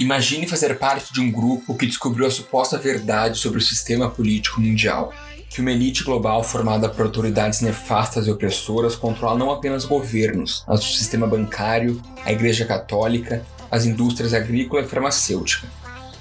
Imagine fazer parte de um grupo que descobriu a suposta verdade sobre o sistema político mundial. Que uma elite global formada por autoridades nefastas e opressoras controla não apenas governos, mas o sistema bancário, a Igreja Católica, as indústrias agrícola e farmacêutica.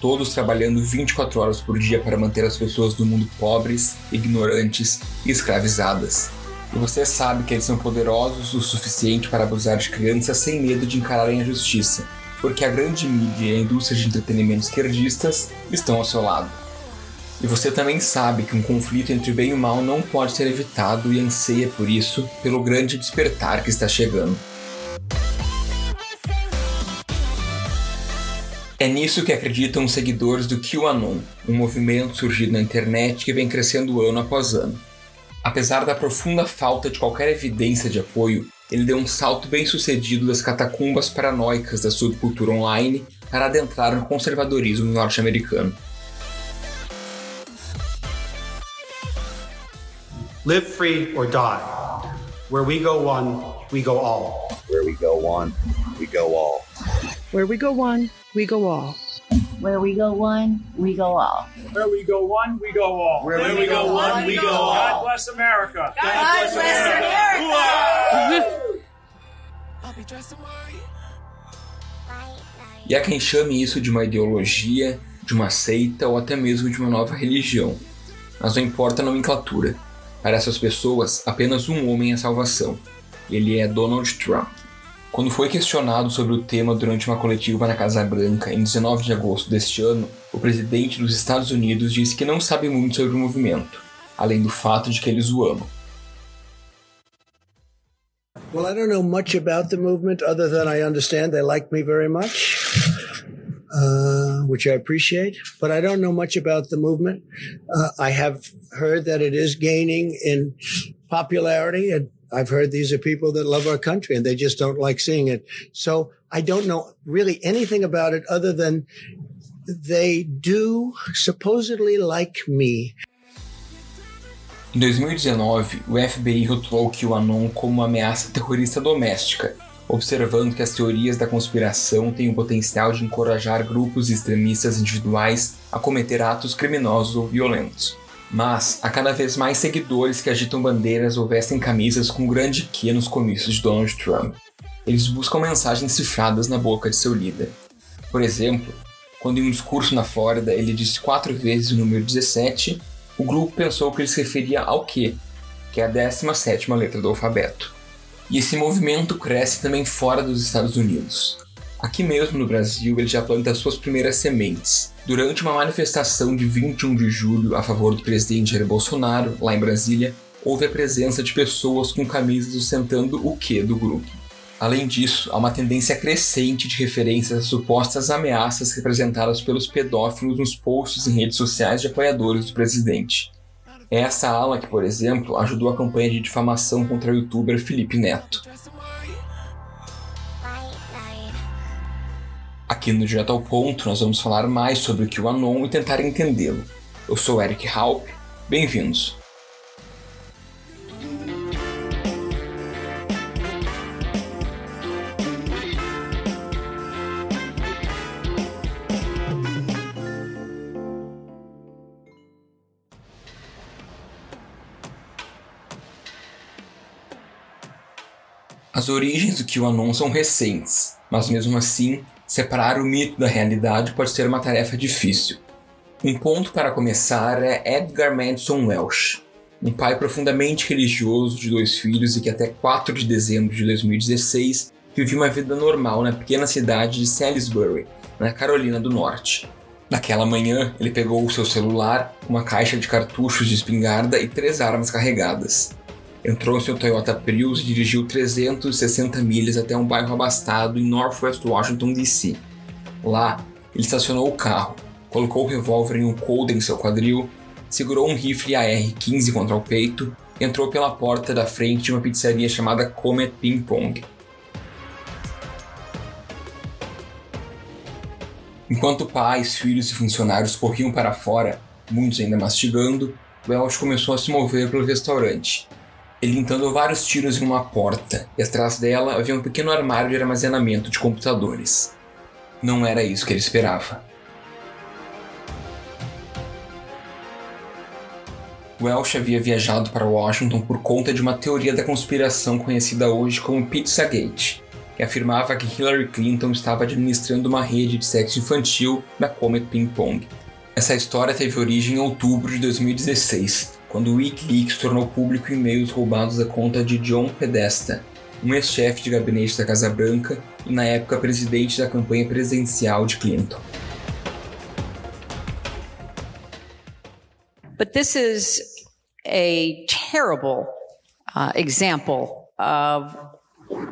Todos trabalhando 24 horas por dia para manter as pessoas do mundo pobres, ignorantes e escravizadas. E você sabe que eles são poderosos o suficiente para abusar de crianças sem medo de encararem a justiça porque a grande mídia e a indústria de entretenimento esquerdistas estão ao seu lado. E você também sabe que um conflito entre bem e mal não pode ser evitado e anseia por isso pelo grande despertar que está chegando. É nisso que acreditam os seguidores do QAnon, um movimento surgido na internet que vem crescendo ano após ano. Apesar da profunda falta de qualquer evidência de apoio, ele deu um salto bem sucedido das catacumbas paranoicas da subcultura online para adentrar no conservadorismo norte-americano. Live free or die. Where we go one, we go all. Where we go one, we go all. Where we go one, we go all. Where we go one, we go all. Where we go one, we go all. Where, Where we, we go, go one, we go all. God bless America. God, God bless, bless America. E há quem chame isso de uma ideologia, de uma seita ou até mesmo de uma nova religião. Mas não importa a nomenclatura. Para essas pessoas, apenas um homem é salvação. Ele é Donald Trump. Quando foi questionado sobre o tema durante uma coletiva na Casa Branca em 19 de agosto deste ano, o presidente dos Estados Unidos disse que não sabe muito sobre o movimento, além do fato de que eles o amam. Well, I don't know much about the movement other than I understand they like me very much, uh, which I appreciate, but I don't know much about the movement. Uh, I have heard that it is gaining in popularity and I've heard these are people that love our country and they just don't like seeing it. So I don't know really anything about it other than they do supposedly like me. Em 2019, o FBI rotulou o QAnon como uma ameaça terrorista doméstica, observando que as teorias da conspiração têm o potencial de encorajar grupos extremistas individuais a cometer atos criminosos ou violentos. Mas há cada vez mais seguidores que agitam bandeiras ou vestem camisas com grande Q nos comícios de Donald Trump. Eles buscam mensagens cifradas na boca de seu líder. Por exemplo, quando em um discurso na Flórida ele disse quatro vezes o número 17, o grupo pensou que ele se referia ao Q, que é a 17 letra do alfabeto. E esse movimento cresce também fora dos Estados Unidos. Aqui mesmo no Brasil, ele já planta suas primeiras sementes. Durante uma manifestação de 21 de julho a favor do presidente Jair Bolsonaro, lá em Brasília, houve a presença de pessoas com camisas ostentando o que do grupo. Além disso, há uma tendência crescente de referências às supostas ameaças representadas pelos pedófilos nos posts em redes sociais de apoiadores do presidente. É essa ala que, por exemplo, ajudou a campanha de difamação contra o youtuber Felipe Neto. Aqui no Direto ao Ponto, nós vamos falar mais sobre o QAnon e tentar entendê-lo. Eu sou Eric Halp, bem-vindos. As origens do QAnon são recentes, mas mesmo assim Separar o mito da realidade pode ser uma tarefa difícil. Um ponto para começar é Edgar Madison Welsh, um pai profundamente religioso de dois filhos e que até 4 de dezembro de 2016 vivia uma vida normal na pequena cidade de Salisbury, na Carolina do Norte. Naquela manhã, ele pegou o seu celular, uma caixa de cartuchos de espingarda e três armas carregadas. Entrou em seu Toyota Prius e dirigiu 360 milhas até um bairro abastado em Northwest Washington, D.C. Lá, ele estacionou o carro, colocou o revólver em um coldre em seu quadril, segurou um rifle AR-15 contra o peito e entrou pela porta da frente de uma pizzaria chamada Comet Ping Pong. Enquanto pais, filhos e funcionários corriam para fora, muitos ainda mastigando, Welsh começou a se mover pelo restaurante, ele então vários tiros em uma porta, e atrás dela havia um pequeno armário de armazenamento de computadores. não era isso que ele esperava. Welsh havia viajado para Washington por conta de uma teoria da conspiração conhecida hoje como Pizzagate, que afirmava que Hillary Clinton estava administrando uma rede de sexo infantil da Comet Ping Pong. Essa história teve origem em outubro de 2016, quando o Wikileaks tornou público e-mails roubados da conta de John Podesta, um ex-chefe de gabinete da Casa Branca e na época presidente da campanha presidencial de Clinton. But this is a terrible uh, example of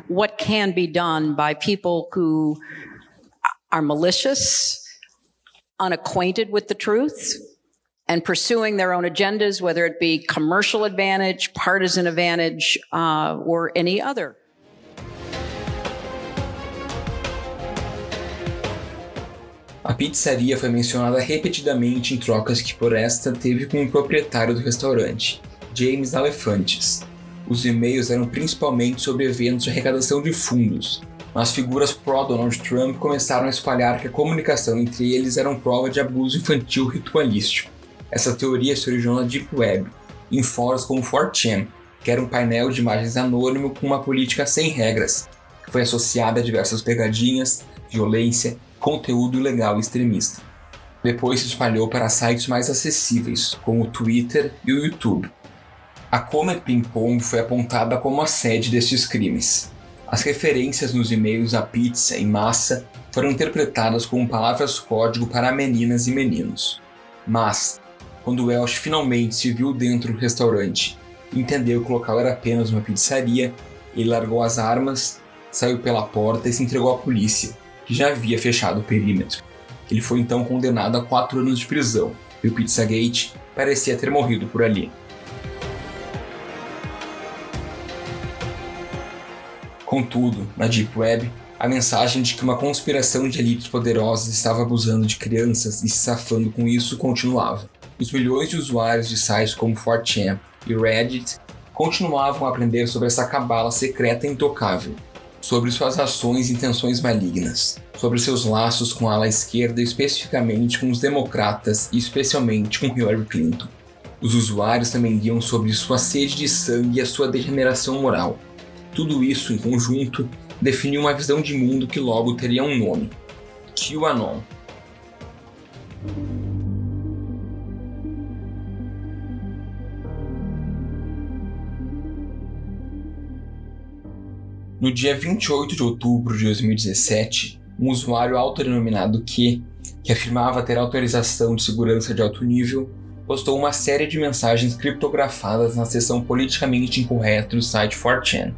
what can be done by people who are malicious, unacquainted with the truth, and pursuing their own agendas, whether it be commercial advantage, partisan advantage, uh, or any other. A pizzaria foi mencionada repetidamente em trocas que Foresta teve com o proprietário do restaurante, James Alefantes. Os e-mails eram principalmente sobre eventos de arrecadação de fundos, mas figuras pró-Donald Trump começaram a espalhar que a comunicação entre eles era prova de abuso infantil ritualístico. Essa teoria se originou na Deep Web, em fóruns como 4chan, que era um painel de imagens anônimo com uma política sem regras, que foi associada a diversas pegadinhas, violência conteúdo ilegal e extremista. Depois se espalhou para sites mais acessíveis, como o Twitter e o YouTube. A Comet Ping Pong foi apontada como a sede destes crimes. As referências nos e-mails à pizza em massa foram interpretadas como palavras código para meninas e meninos. Mas, quando Welsh finalmente se viu dentro do restaurante entendeu que o local era apenas uma pizzaria, ele largou as armas, saiu pela porta e se entregou à polícia, que já havia fechado o perímetro. Ele foi então condenado a quatro anos de prisão, e o Pizzagate parecia ter morrido por ali. Contudo, na Deep Web, a mensagem de que uma conspiração de elites poderosas estava abusando de crianças e se safando com isso continuava. Os milhões de usuários de sites como 4chan e Reddit continuavam a aprender sobre essa cabala secreta e intocável, sobre suas ações e intenções malignas, sobre seus laços com a ala esquerda, especificamente com os democratas e especialmente com Hillary Clinton. Os usuários também liam sobre sua sede de sangue e a sua degeneração moral. Tudo isso, em conjunto, definiu uma visão de mundo que logo teria um nome: QAnon. No dia 28 de outubro de 2017, um usuário autodenominado Q, que afirmava ter autorização de segurança de alto nível, postou uma série de mensagens criptografadas na seção politicamente incorreta do site 4chan.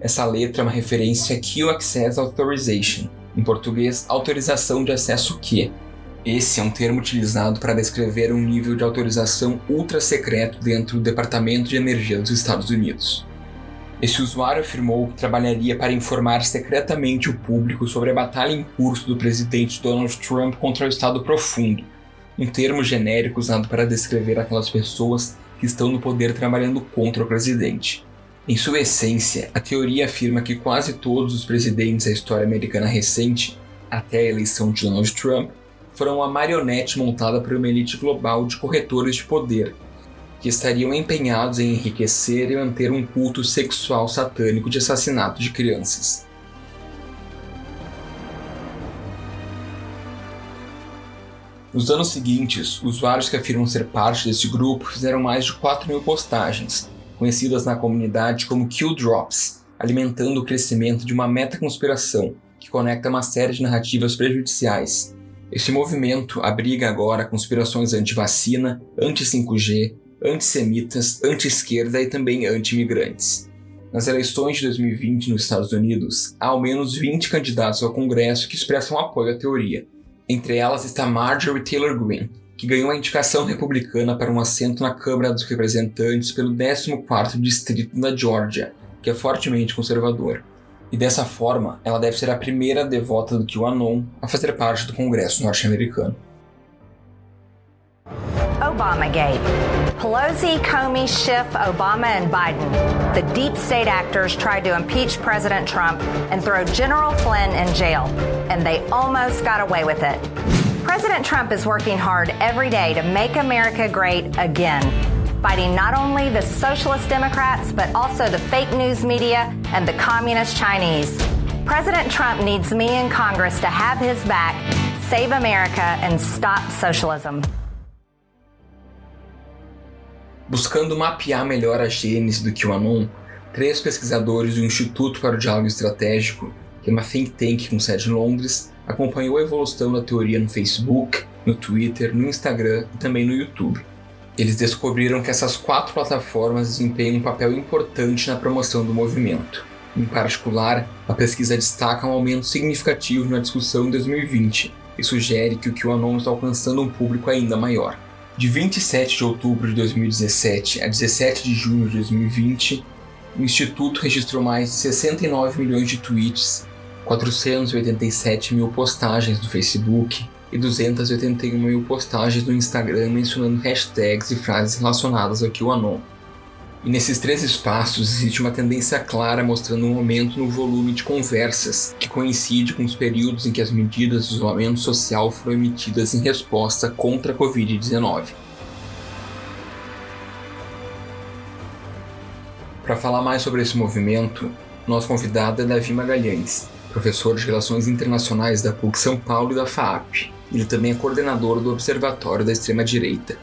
Essa letra é uma referência a Q Access Authorization, em português, autorização de acesso Q. Esse é um termo utilizado para descrever um nível de autorização ultra secreto dentro do Departamento de Energia dos Estados Unidos. Esse usuário afirmou que trabalharia para informar secretamente o público sobre a batalha em curso do presidente Donald Trump contra o Estado Profundo, um termo genérico usado para descrever aquelas pessoas que estão no poder trabalhando contra o presidente. Em sua essência, a teoria afirma que quase todos os presidentes da história americana recente, até a eleição de Donald Trump, foram uma marionete montada por uma elite global de corretores de poder que estariam empenhados em enriquecer e manter um culto sexual satânico de assassinato de crianças. Nos anos seguintes, usuários que afirmam ser parte desse grupo fizeram mais de 4 mil postagens, conhecidas na comunidade como Kill Drops, alimentando o crescimento de uma meta-conspiração que conecta uma série de narrativas prejudiciais. Este movimento abriga agora conspirações anti-vacina, anti-5G, antissemitas, anti-esquerda e também anti-imigrantes. Nas eleições de 2020 nos Estados Unidos, há ao menos 20 candidatos ao Congresso que expressam apoio à teoria. Entre elas está Marjorie Taylor Greene, que ganhou a indicação republicana para um assento na Câmara dos Representantes pelo 14º Distrito da Georgia, que é fortemente conservador. E dessa forma, ela deve ser a primeira devota do QAnon a fazer parte do Congresso norte-americano. Obamagate. Pelosi, Comey, Schiff, Obama, and Biden, the deep state actors tried to impeach President Trump and throw General Flynn in jail, and they almost got away with it. President Trump is working hard every day to make America great again, fighting not only the socialist Democrats, but also the fake news media and the communist Chinese. President Trump needs me in Congress to have his back, save America, and stop socialism. Buscando mapear melhor a gênese do QAnon, três pesquisadores do Instituto para o Diálogo Estratégico, que é uma think tank com sede em Londres, acompanhou a evolução da teoria no Facebook, no Twitter, no Instagram e também no YouTube. Eles descobriram que essas quatro plataformas desempenham um papel importante na promoção do movimento. Em particular, a pesquisa destaca um aumento significativo na discussão em 2020 e sugere que o QAnon está alcançando um público ainda maior. De 27 de outubro de 2017 a 17 de junho de 2020, o Instituto registrou mais de 69 milhões de tweets 487 mil postagens no Facebook e 281 mil postagens no Instagram mencionando hashtags e frases relacionadas ao QAnon. E nesses três espaços existe uma tendência clara mostrando um aumento no volume de conversas, que coincide com os períodos em que as medidas de isolamento social foram emitidas em resposta contra a Covid-19. Para falar mais sobre esse movimento, nosso convidado é Davi Magalhães, professor de Relações Internacionais da PUC São Paulo e da FAAP. Ele também é coordenador do Observatório da Extrema Direita.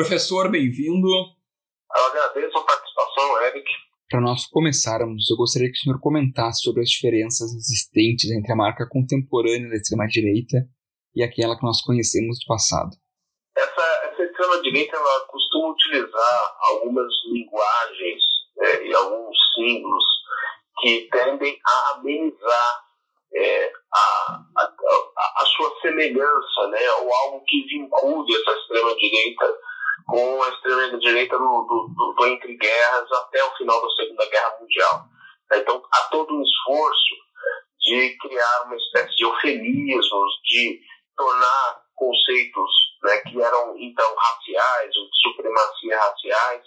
Professor, bem-vindo. Eu agradeço a participação, Eric. Para nós começarmos, eu gostaria que o senhor comentasse sobre as diferenças existentes entre a marca contemporânea da extrema-direita e aquela que nós conhecemos do passado. Essa, essa extrema-direita ela costuma utilizar algumas linguagens é, e alguns símbolos que tendem a amenizar é, a, a, a, a, sua semelhança, né, ou algo que vincule essa extrema-direita com a extrema-direita do, do, do, entre guerras até o final da Segunda Guerra Mundial. Então, há todo um esforço de criar uma espécie de eufemismos, de tornar conceitos né, que eram então raciais ou de supremacia raciais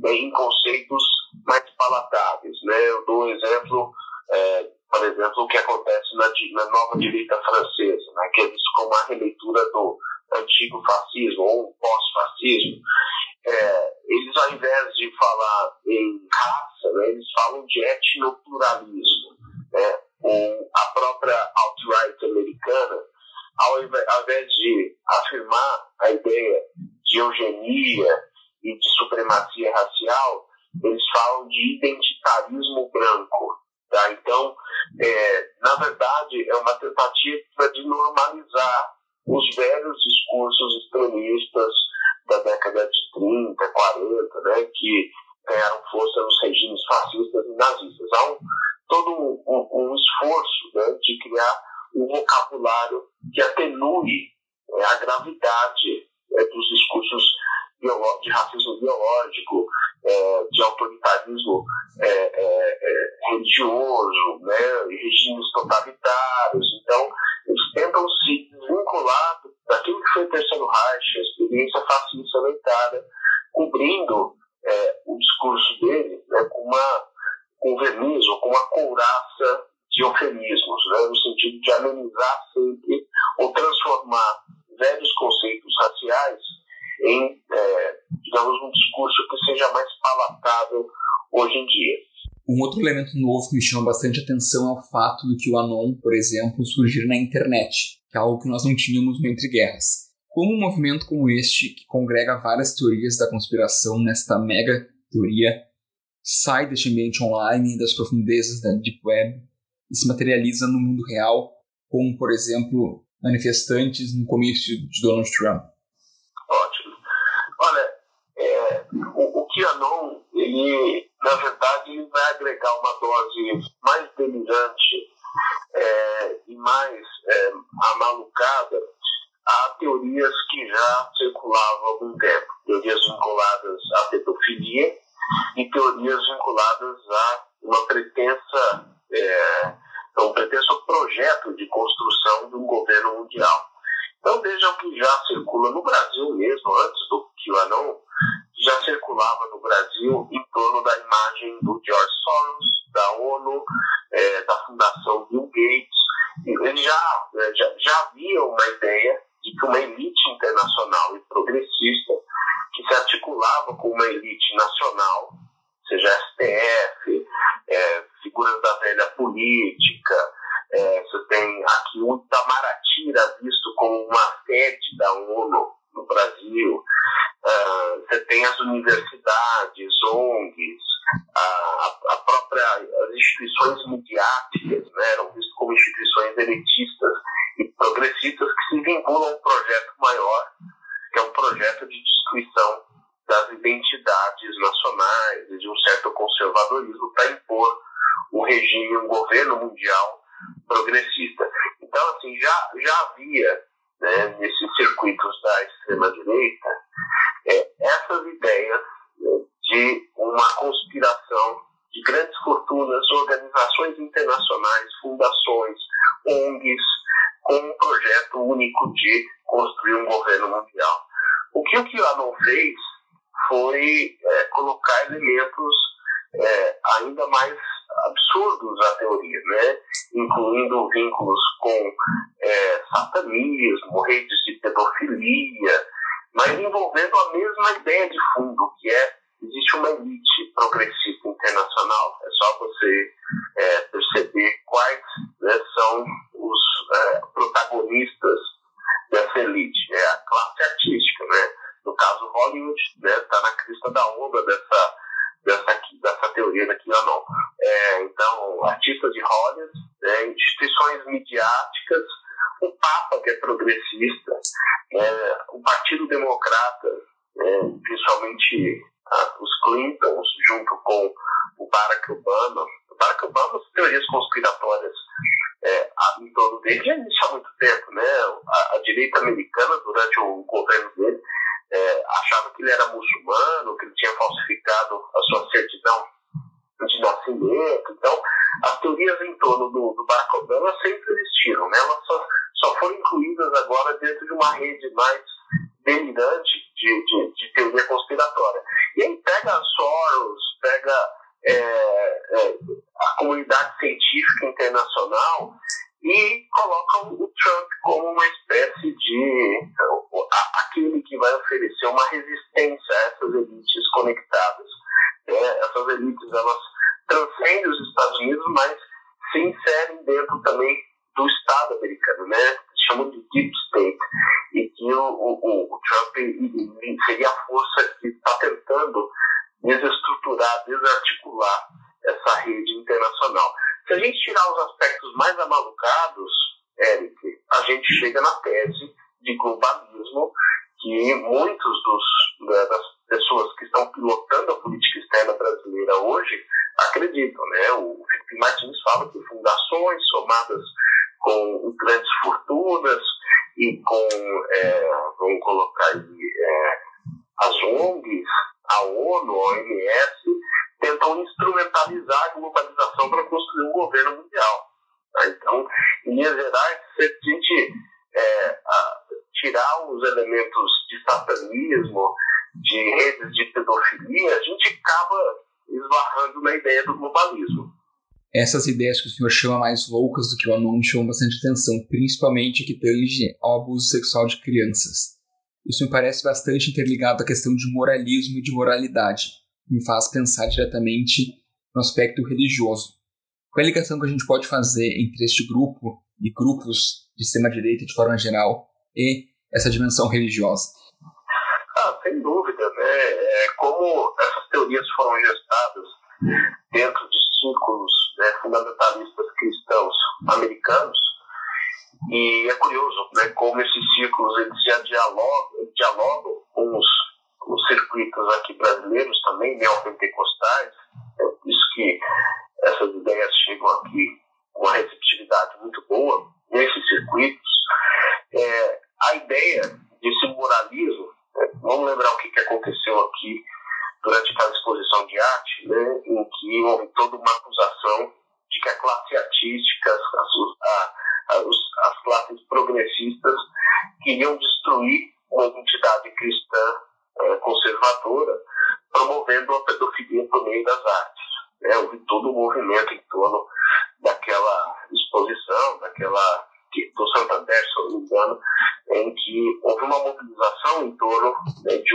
né, em conceitos mais palatáveis. Né? Eu dou um exemplo, é, por exemplo, o que acontece na, na nova direita francesa, né, que é visto como uma releitura do antigo fascismo ou pós-fascismo. É, eles, ao invés de falar em raça, né, eles falam de etnopluralismo. Né? Ou a própria alt-right americana, ao invés de afirmar a ideia de eugenia e de supremacia racial, eles falam de identitarismo branco. Tá? Então, é, na verdade, é uma tentativa de normalizar os velhos discursos extremistas da década de 30, 40, né, que ganharam força nos regimes fascistas e nazistas. Há um, todo um, um, um esforço né, de criar um vocabulário que atenue é, a gravidade é, dos discursos de racismo biológico, é, de autoritarismo é, é, é, religioso, né, regimes totalitários. Então, eles tentam se desvincular daquilo que foi o Terceiro Reich, a experiência fascista da Itália, cobrindo é, o discurso dele né, com, uma, com verniz ou com uma couraça de eufemismos, né, no sentido de amenizar sempre ou transformar velhos conceitos raciais em, é, digamos, um discurso que seja mais palatável hoje em dia. Um outro elemento novo que me chama bastante atenção é o fato de que o Anon, por exemplo, surgir na internet, que é algo que nós não tínhamos no Entre Guerras. Como um movimento como este, que congrega várias teorias da conspiração nesta mega teoria, sai deste ambiente online das profundezas da Deep Web e se materializa no mundo real, como, por exemplo, manifestantes no comício de Donald Trump? Ele, na verdade, ele vai agregar uma dose mais delirante é, e mais é, amalucada a teorias que já circulavam há algum tempo. Teorias vinculadas à pedofilia e teorias vinculadas a uma pretensa, é, um pretenso projeto de construção de um governo mundial. Então vejam que já circula no Brasil mesmo, antes do QAnon, já circulava no Brasil em torno da imagem do George Soros, da ONU, é, da Fundação Bill Gates. Eles já, né, já, já havia uma ideia de que uma elite internacional e progressista que se articulava com uma elite nacional, seja STF, é, figuras da velha política, é, você tem aqui o Itamaraty visto como uma sede da ONU no Brasil, uh, você tem as universidades, ONGs, a, a própria as instituições midiáticas né, eram vistas como instituições elitistas e progressistas que se vinculam a um projeto maior, que é um projeto de destruição das identidades nacionais e de um certo conservadorismo para impor um regime, um governo mundial progressista. Então, assim, já, já havia né, nesses circuitos da extrema-direita é, essas ideias né, de uma conspiração de grandes fortunas, organizações internacionais, fundações, ONGs, com um projeto único de construir um governo mundial. O que o QAnon fez foi é, colocar elementos é, ainda mais absurdos à teoria, né? incluindo vínculos com é, satanismo, redes de pedofilia, mas envolvendo a mesma ideia de fundo, que é existe uma elite progressista internacional. É só você é, perceber quais né, são os é, protagonistas dessa elite. É a classe artística, né? No caso, Hollywood está né, tá na crista da onda dessa dessa, Essas ideias que o senhor chama mais loucas do que o anônimo chamam bastante atenção, principalmente que tange ao abuso sexual de crianças. Isso me parece bastante interligado à questão de moralismo e de moralidade. Me faz pensar diretamente no aspecto religioso. Qual é a ligação que a gente pode fazer entre este grupo e grupos de extrema-direita de forma geral e essa dimensão religiosa? Ah, sem dúvida, né? É como essas teorias foram gestadas dentro de círculos né, fundamentalistas cristãos americanos, e é curioso né, como esses círculos eles já dialogam, dialogam com os, os circuitos aqui brasileiros também, neopentecostais. É por isso que essas ideias chegam aqui com uma receptividade muito boa nesses circuitos. É, a ideia desse moralismo, né, vamos lembrar o que, que aconteceu aqui durante aquela exposição de arte, né, em que houve toda uma acusação de que a classe artística, as, a, as, as classes progressistas queriam destruir uma entidade cristã é, conservadora, promovendo a pedofilia por meio das artes. Né? Houve todo um movimento em torno daquela exposição, daquela do Santander, se não me engano, em que houve uma mobilização em torno né, de,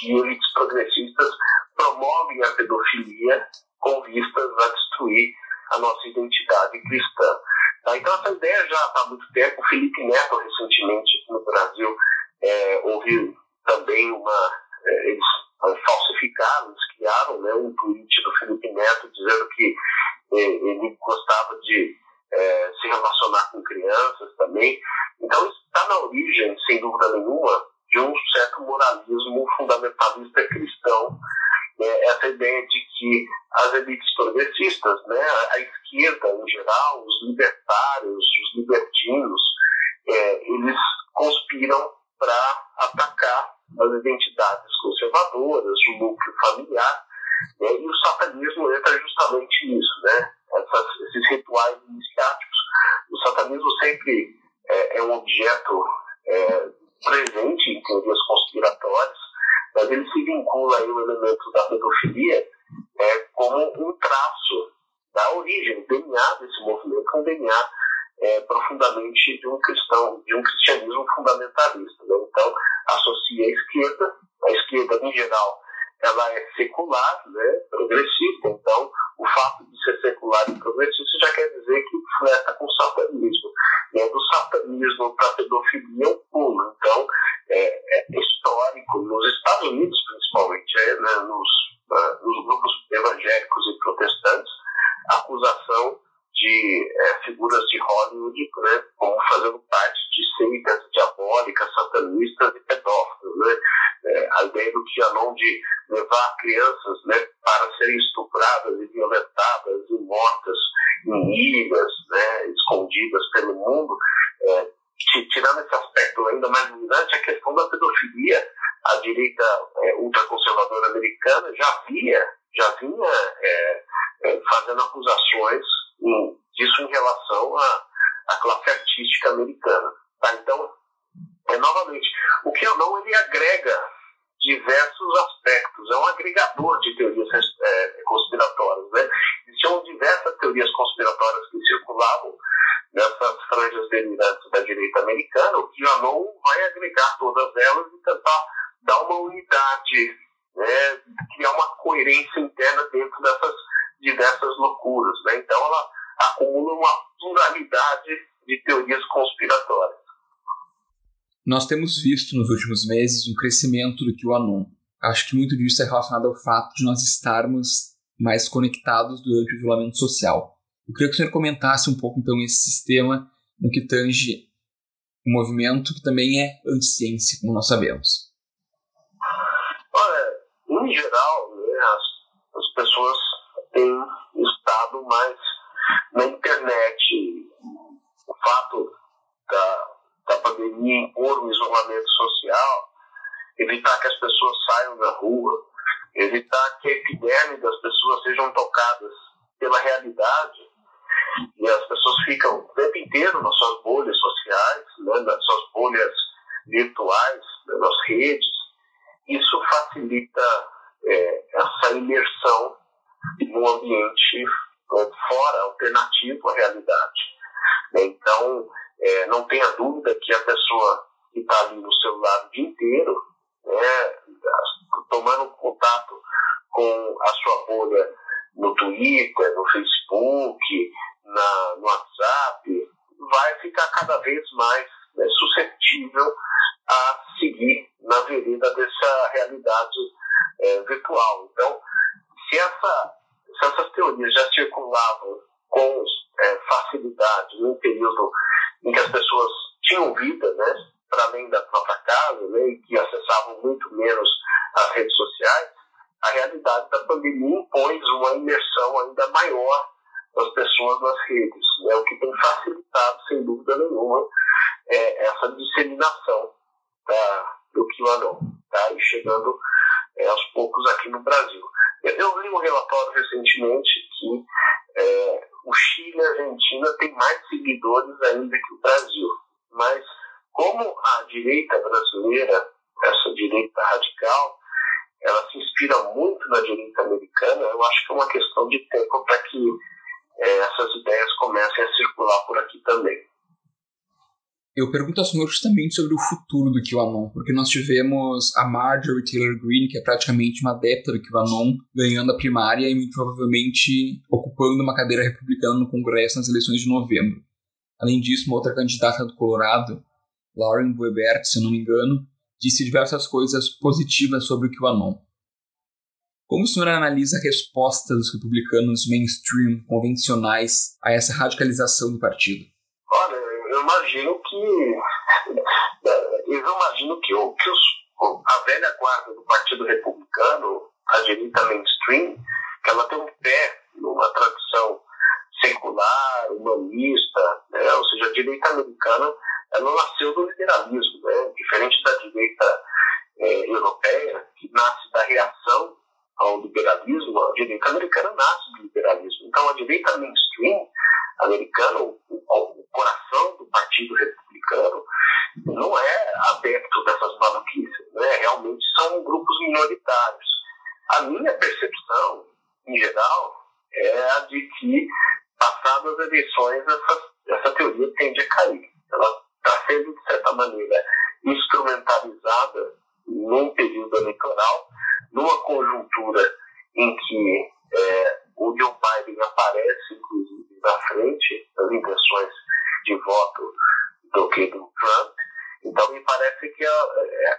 de elites progressistas promovem a pedofilia com vistas a destruir a nossa identidade cristã. Tá? Então, essa ideia já está há muito tempo. O Felipe Neto, recentemente, no Brasil, é, houve também uma. É, eles falsificaram, eles criaram né, um tweet do Felipe Neto dizendo que é, ele gostava de é, se relacionar com crianças também. Então, isso está na origem, sem dúvida nenhuma, de um certo moralismo fundamentalista cristão. Né? Essa ideia de que as elites progressistas, né, a esquerda em geral, os libertários, os libertinos, é, eles conspiram para atacar as identidades conservadoras, o núcleo familiar, né, e o satanismo entra justamente nisso, né? Essas, esses rituais iniciáticos. O satanismo sempre é, é um objeto é, presente em teorias conspiratórias, mas ele se vincula aí o elemento da pedofilia é, como um traço da origem, o DNA desse movimento, um DNA é, profundamente de um cristão, de um cristianismo fundamentalista. Né? Então, associa a esquerda, a esquerda em geral, ela é secular, né, progressista, então o fato de ser secular e progressista já quer dizer que flerta com o satanismo. E é do satanismo para a pedofilia é um pulo. Então, é, é, histórico, nos Estados Unidos principalmente, é, né, nos, uh, nos grupos evangélicos e protestantes, a acusação de é, figuras de Hollywood né, como fazendo parte de seitas diabólicas, satanistas e pedófilos. Né? É, a ideia do Tianon de levar crianças né, para serem estupradas e violentadas e mortas em ilhas, né, escondidas pelo mundo, é, tirando esse aspecto ainda mais dominante, a questão da pedofilia. A direita é, ultraconservadora americana já via, já vinha é, é, fazendo acusações em, disso em relação à, à classe artística americana. Tá? Então, é, novamente, o que eu não ele agrega diversos aspectos, é um agregador de teorias é, conspiratórias. Né? Existiam diversas teorias conspiratórias que circulavam nessas franjas delirantes da direita americana, o que não vai agregar todas elas e tentar dar uma unidade, né? criar uma coerência interna dentro loucuras. Né? Então, ela acumula uma pluralidade de teorias conspiratórias. Nós temos visto nos últimos meses um crescimento do QAnon. Acho que muito disso é relacionado ao fato de nós estarmos mais conectados durante o isolamento social. Eu queria que o senhor comentasse um pouco então esse sistema no que tange o movimento que também é anti-ciência, como nós sabemos. Olha, em geral, né, as, as pessoas têm mais na internet. O fato da, da pandemia impor um isolamento social, evitar que as pessoas saiam da rua, evitar que a epiderme das pessoas sejam tocadas pela realidade, e as pessoas ficam o tempo inteiro nas suas bolhas sociais, né, nas suas bolhas virtuais, né, nas redes. Isso facilita é, essa imersão num ambiente fora, alternativo à realidade. Então, é, não tenha dúvida que a pessoa que está ali no celular o dia inteiro, né, tomando contato com a sua bolha no Twitter, no Facebook, na, no WhatsApp, vai ficar cada vez mais né, suscetível a seguir na vereda dessa realidade é, virtual. Então, se, essa, se essas teorias já circulavam com é, facilidade no período em que as pessoas tinham vida, né, para além da própria casa, né, e que acessavam muito menos as redes sociais, a realidade da pandemia impõe uma imersão ainda maior das pessoas nas redes, né, o que tem facilitado, sem dúvida nenhuma, é, essa disseminação da, do QAnon, tá, e chegando é, aos poucos aqui no Brasil. Eu, eu li um relatório recentemente que é, o Chile e a Argentina têm mais seguidores ainda que o Brasil, mas como a direita brasileira, essa direita radical, ela se inspira muito na direita americana, eu acho que é uma questão de tempo para que é, essas ideias comecem a circular por aqui também. Eu pergunto ao senhor justamente sobre o futuro do QAnon, porque nós tivemos a Marjorie Taylor Greene, que é praticamente uma adepta do QAnon, ganhando a primária e muito provavelmente ocupando uma cadeira republicana no Congresso nas eleições de novembro. Além disso, uma outra candidata do Colorado, Lauren Boebert, se não me engano, disse diversas coisas positivas sobre o QAnon. Como o senhor analisa a resposta dos republicanos mainstream convencionais a essa radicalização do partido? Olha, eu imagino eu imagino que, o, que os, a velha guarda do Partido Republicano, a direita mainstream, que ela tem um pé numa tradição secular, humanista, né? ou seja, a direita americana ela nasceu do liberalismo, né? diferente da direita é, europeia, que nasce da reação ao liberalismo, a direita americana nasce do liberalismo. Então, a direita mainstream americana, o, o coração do Partido Republicano, não é adepto dessas maluquices, né? realmente são grupos minoritários. A minha percepção, em geral, é a de que, passadas as eleições, essa, essa teoria tende a cair. Ela está sendo, de certa maneira, instrumentalizada num período eleitoral, numa conjuntura em que é, o Joe Biden aparece, inclusive, na frente das intenções de voto do que do Trump. Então, me parece que ela,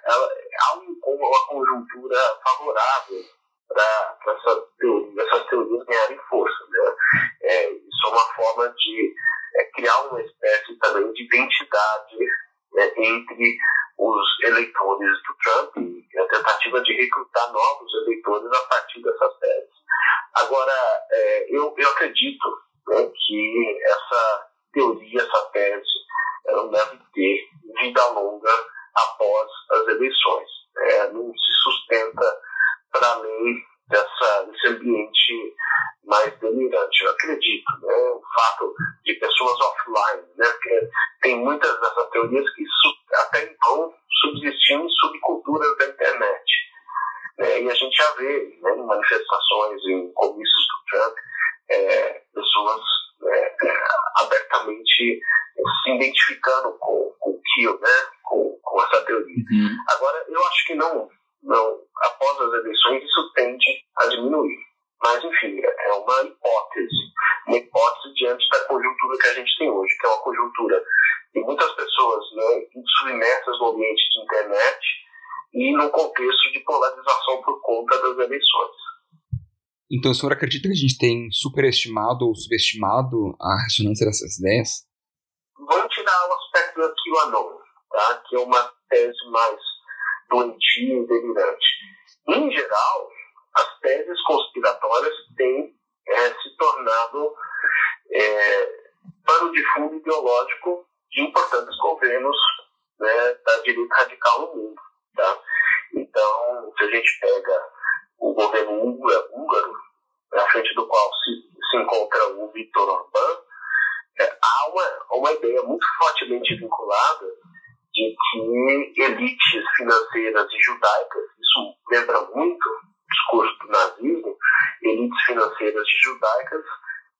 ela, há uma conjuntura favorável para essa teoria, essas teorias ganharem força. Né? É, isso é uma forma de é, criar uma espécie também de identidade né, entre os eleitores do Trump e a tentativa de recrutar novos eleitores a partir dessas teses. Agora, é, eu, eu acredito né, que essa teoria, essa tese, ela deve ter vida longa após as eleições. É, não se sustenta para além dessa, desse ambiente mais delirante. Eu acredito, né? O fato de pessoas offline, né? Porque tem muitas dessas teorias que até então subsistiam em subculturas da internet. Né? E a gente já vê né, em manifestações, em comícios do Trump, é, pessoas é, é, abertamente se identificando com, com o Kill, né? Com, com essa teoria. Uhum. Agora, eu acho que não, não, após as eleições, isso tende a diminuir. Mas, enfim, é uma hipótese. Uma hipótese diante da conjuntura que a gente tem hoje, que é uma conjuntura de muitas pessoas né, submersas no ambiente de internet e num contexto de polarização por conta das eleições. Então, o senhor acredita que a gente tem superestimado ou subestimado a ressonância dessas ideias? Vamos tirar o aspecto da QAnon, tá? que é uma tese mais doentia e delirante. Em geral, as teses conspiratórias têm é, se tornado é, pano de fundo ideológico de importantes governos né, da direita radical no mundo. Tá? Então, se a gente pega o governo húngaro, na frente do qual se, se encontra o Viktor Orbán, é, há uma, uma ideia muito fortemente vinculada de que elites financeiras e judaicas, isso lembra muito discurso do nazismo, elites financeiras judaicas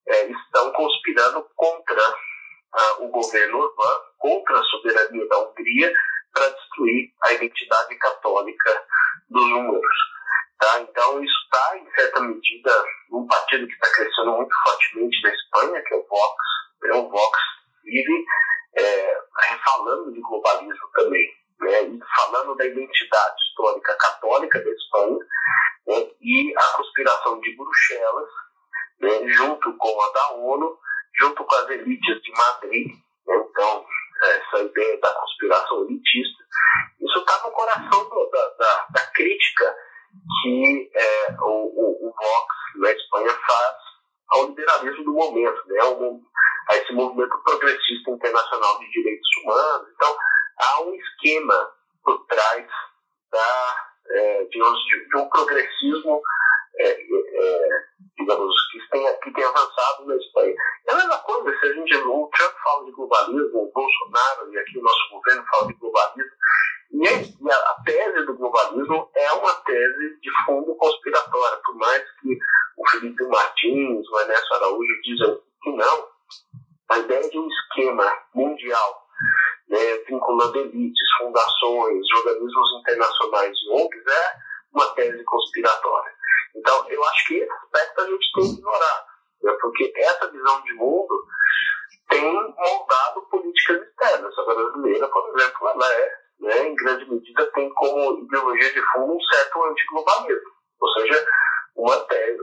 é, estão conspirando contra ah, o governo urbano, contra a soberania da Hungria, para destruir a identidade católica dos húngaros. Tá? Então, isso está, em certa medida, num partido que está crescendo muito fortemente na Espanha, que é o Vox. É, o Vox vive é, de globalismo também, né? e falando da identidade histórica católica da brasileira, por exemplo, ela é, né, em grande medida, tem como ideologia de fundo um certo antiglobalismo, ou seja, uma tese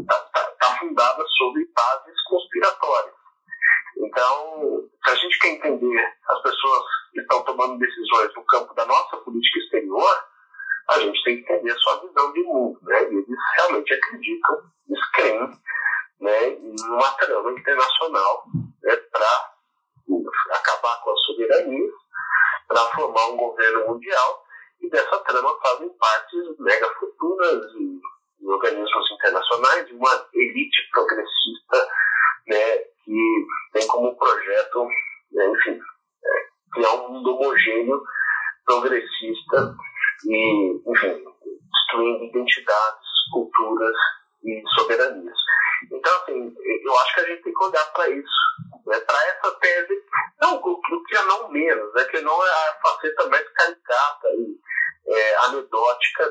está tá, tá fundada sobre bases conspiratórias. Então, se a gente quer entender as pessoas que estão tomando decisões no campo da nossa política exterior, a gente tem que entender a sua visão de mundo. Né? Eles realmente acreditam, eles creem né, em uma trama internacional acabar com a soberania, para formar um governo mundial, e dessa trama fazem parte megafuturas e, e organismos internacionais, de uma elite progressista né, que tem como projeto, né, enfim, é, criar um mundo homogêneo, progressista e, enfim, destruindo identidades, culturas e soberanias. Então, assim, eu acho que a gente tem que olhar para isso,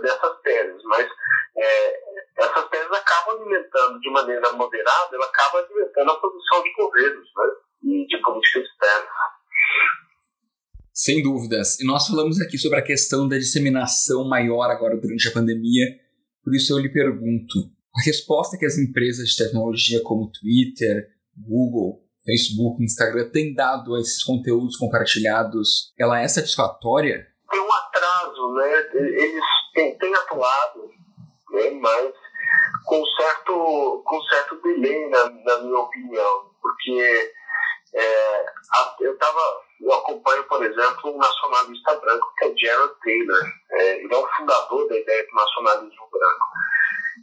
dessas teses, mas é, essas teses acabam alimentando de maneira moderada, ela acaba alimentando a posição de governos né, e de política externa. Sem dúvidas. E nós falamos aqui sobre a questão da disseminação maior agora durante a pandemia. Por isso eu lhe pergunto: a resposta que as empresas de tecnologia como Twitter, Google, Facebook, Instagram têm dado a esses conteúdos compartilhados, ela é satisfatória? Tem um atraso, né? Eles atuado, né? mas com certo, com certo delay, na, na minha opinião, porque é, a, eu tava, eu acompanho, por exemplo, um nacionalista branco que é Gerald Taylor. É, ele é o fundador da ideia do nacionalismo branco.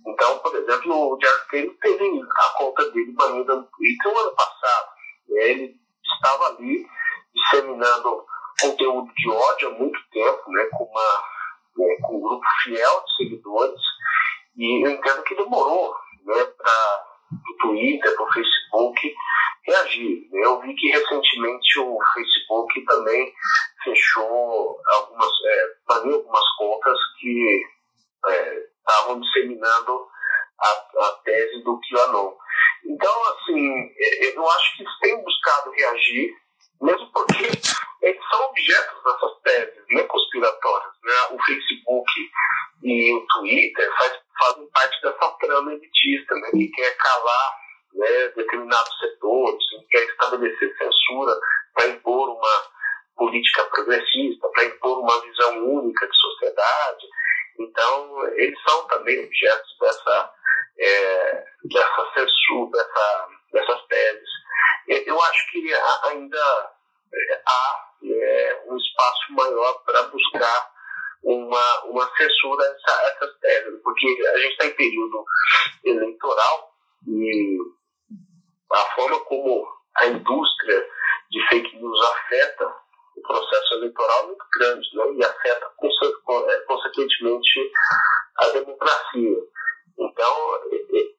Então, por exemplo, o Gerald Taylor teve a conta dele banida no Twitter no ano passado. Ele estava ali disseminando conteúdo de ódio há muito tempo, né, com, uma, né, com um grupo fiel de seguidores, e eu entendo que demorou né, para o Twitter, para o Facebook reagir. Eu vi que recentemente o Facebook também fechou algumas, é, algumas contas que é, estavam disseminando a, a, tese do QAnon. Então, assim, é, eu acho que eles têm buscado reagir, mesmo porque eles são objetos dessas teses né, conspiratórias. Né? O Facebook e o Twitter faz, fazem parte dessa trama elitista, né, que quer calar né, determinados setores, que quer estabelecer censura para impor uma política progressista, para impor uma visão única de sociedade. Então, eles são também objetos dessa, é, dessa censura, dessa, dessas teses. Eu acho que ainda é, há é, um espaço maior para buscar uma, uma censura a essa, essas teses, porque a gente está em período eleitoral e a forma como a indústria de fake news afeta o processo eleitoral é muito grande né? e afeta é, consequentemente a democracia. Então,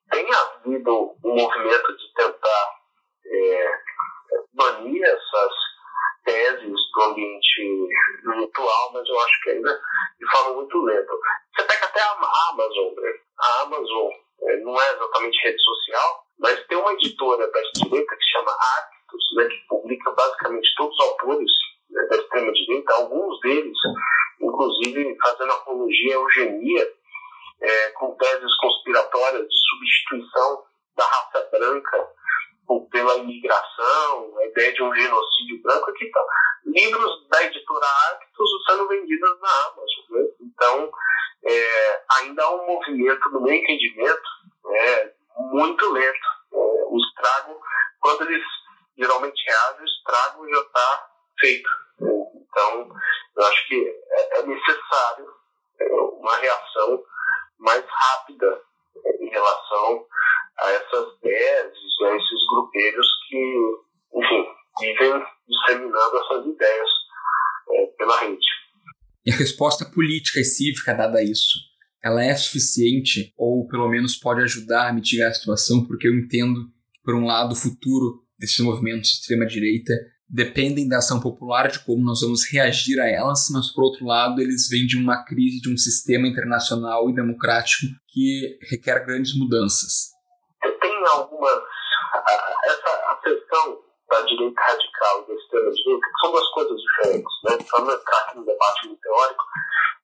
tem havido um movimento de tentar é, banir essas teses do ambiente virtual, mas eu acho que ainda de forma muito lenta. Você pega até a Amazon, né? A Amazon é, não é exatamente rede social, mas tem uma editora da direita que chama Actos, né, que publica basicamente todos os autores né, da extrema-direita, alguns deles, inclusive, fazendo apologia à eugenia, é, com teses conspiratórias de substituição da raça branca pela imigração, a ideia de um genocídio branco, que estão livros da editora Actos sendo vendidos na Amazon. Né? Então, é, ainda há um movimento, no meu entendimento, é, muito lento. É, o estrago, quando eles geralmente reagem, o estrago já está feito. Então, eu acho que é, necessário é, uma reação mais rápida em relação a essas teses, a esses grupelhos que, enfim, vivem disseminando essas ideias é, pela rede. E a resposta política e cívica dada a isso, ela é suficiente ou pelo menos pode ajudar a mitigar a situação? Porque eu entendo que, por um lado, o futuro desses movimentos de extrema-direita dependem da ação popular, de como nós vamos reagir a elas, mas por outro lado, eles vêm de uma crise de um sistema internacional e democrático que requer grandes mudanças. Tem algumas. Essa ascensão da direita radical e da extrema-direita, que são duas coisas diferentes, né? Não entrar aqui no debate muito teórico,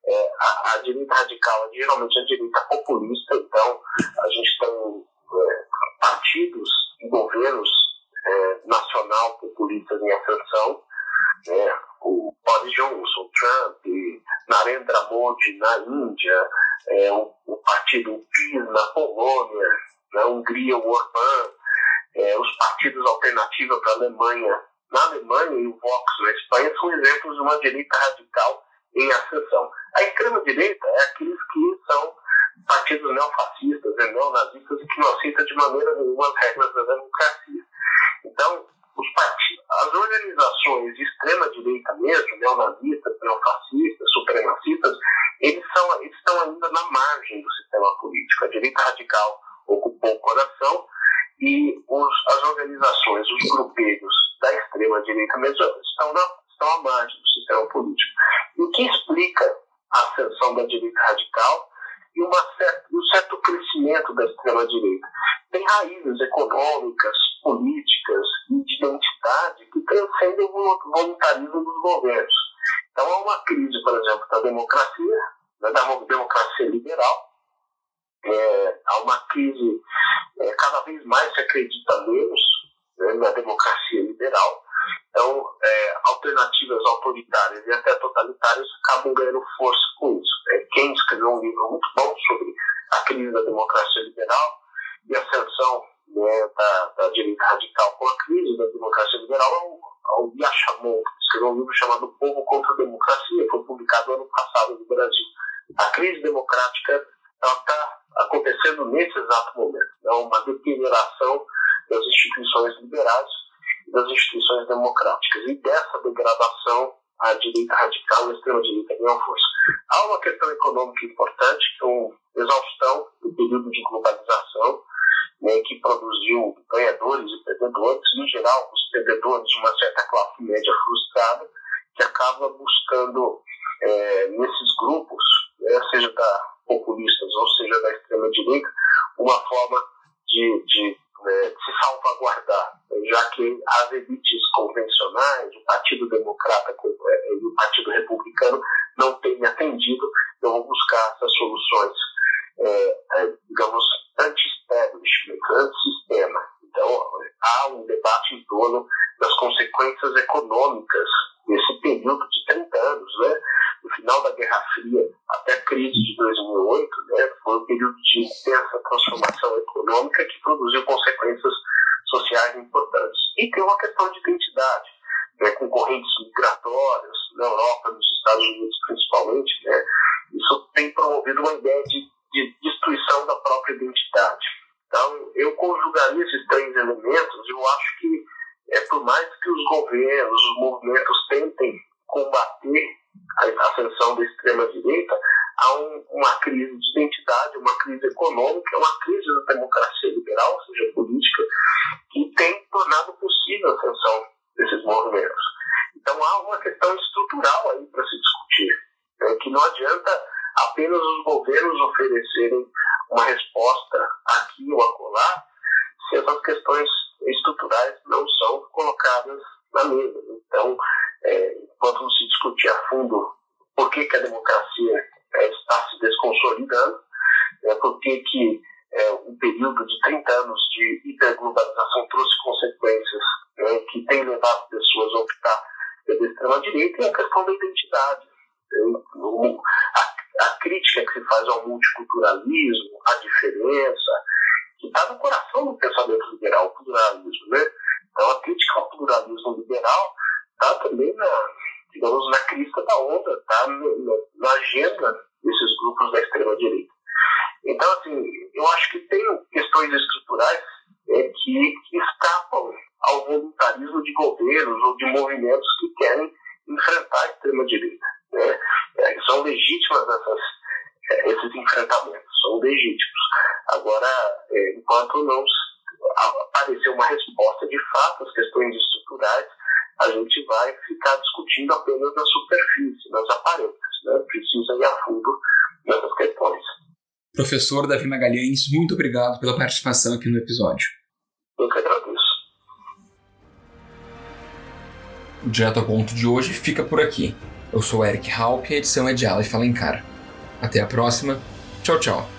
é, a, a, direita radical é geralmente a direita populista, então a gente tem é, partidos e governos é, nacional populistas em ascensão, né? o Boris Johnson, o Trump, Modi na Índia, é, o, o, partido PIS na Polônia, na né? Hungria, o Orbán, é, os partidos alternativos para a Alemanha na Alemanha e o Vox na Espanha são exemplos de uma direita radical em ascensão. A extrema-direita é aqueles que são partidos neofascistas, e neonazistas e que não aceitam de maneira nenhuma as regras da democracia. Então, os partidos, as organizações de extrema-direita mesmo, neonazistas, neofascistas, supremacistas, eles, são, eles estão ainda na margem do sistema político. A direita radical ocupou o coração e os, as organizações, os grupelhos da extrema-direita mesmo estão, na, estão à margem do sistema político. E o que explica a ascensão da direita radical e uma certa, um certo crescimento da extrema-direita. Tem raízes econômicas, políticas e de identidade que transcendem o voluntarismo dos governos. Então há uma crise, por exemplo, da democracia, né, da democracia liberal, é, há uma crise, é, cada vez mais se acredita menos né, na democracia liberal, então, é, alternativas autoritárias e até totalitárias acabam ganhando força com isso. É, quem escreveu um livro muito bom sobre a crise da democracia liberal e a ascensão né, da, da, direita radical com a crise da democracia liberal é o, é o Yashamon, que escreveu um livro chamado Povo contra a Democracia, foi publicado ano passado no Brasil. A crise democrática está acontecendo nesse exato momento. É uma deterioração das instituições liberais das instituições democráticas. E dessa degradação, a direita radical e a extrema-direita ganham força. Há uma questão econômica importante, que é uma exaustão do período de globalização, né, que produziu ganhadores e perdedores, em geral, os perdedores de uma certa classe média frustrada, que acaba buscando é, nesses grupos, né, seja da populistas ou seja da extrema-direita, uma forma de, de né, se salvaguardar, já que as elites convencionais, o Partido Democrata é, e o Partido Republicano não têm atendido, então vão buscar essas soluções, é, é, digamos, anti-establishment, anti-sistema. Então, há um debate em torno das consequências econômicas nesse período de 30 anos, né? No final da Guerra Fria até a crise de 2008, né? Foi um período de intensa transformação econômica que produziu consequências sociais importantes. E tem uma questão de identidade, né? com correntes migratórias na Europa, nos Estados Unidos principalmente, né? Isso tem promovido uma ideia de, de destruição da própria identidade. Então, eu conjugaria esses três elementos, eu acho que é, por mais que os governos, os movimentos tentem combater a ascensão da extrema-direita, há um, uma crise de identidade, uma crise econômica, uma crise da democracia liberal, ou seja, política, que tem tornado possível a ascensão desses movimentos. Então há uma questão estrutural aí para se discutir, né, que não adianta apenas os governos oferecerem uma resposta aqui ou acolá, se essas questões estruturais não são colocadas na mesa. Então, é, enquanto se discutir a fundo por que, que a democracia é, está se desconsolidando, é, por que, que é, um período de 30 anos de hiperglobalização trouxe consequências é, que têm levado pessoas a optar pela extrema-direita, e a questão da identidade. É, a, a crítica que se faz ao multiculturalismo, à diferença, que está no coração do pensamento liberal, o pluralismo. Né? Então, a crítica ao pluralismo liberal está também na, digamos, na crista da onda, está na agenda desses grupos da extrema-direita. Então, assim, eu acho que tem questões estruturais é, que, que escapam ao voluntarismo de governos ou de movimentos que querem enfrentar a extrema-direita. Né? É, são legítimas essas, é, esses enfrentamentos, são legítimos. Agora, é, enquanto não aparecer uma resposta de fato às questões estruturais, a gente vai ficar discutindo apenas na superfície, nas aparências. Né? Precisa ir a fundo nessas questões. Professor Davi Magalhães, muito obrigado pela participação aqui no episódio. Eu que agradeço. O Direto ao Ponto de hoje fica por aqui. Eu sou Eric Halp e a edição é de Aleph Alencar. Até a próxima. Tchau, tchau.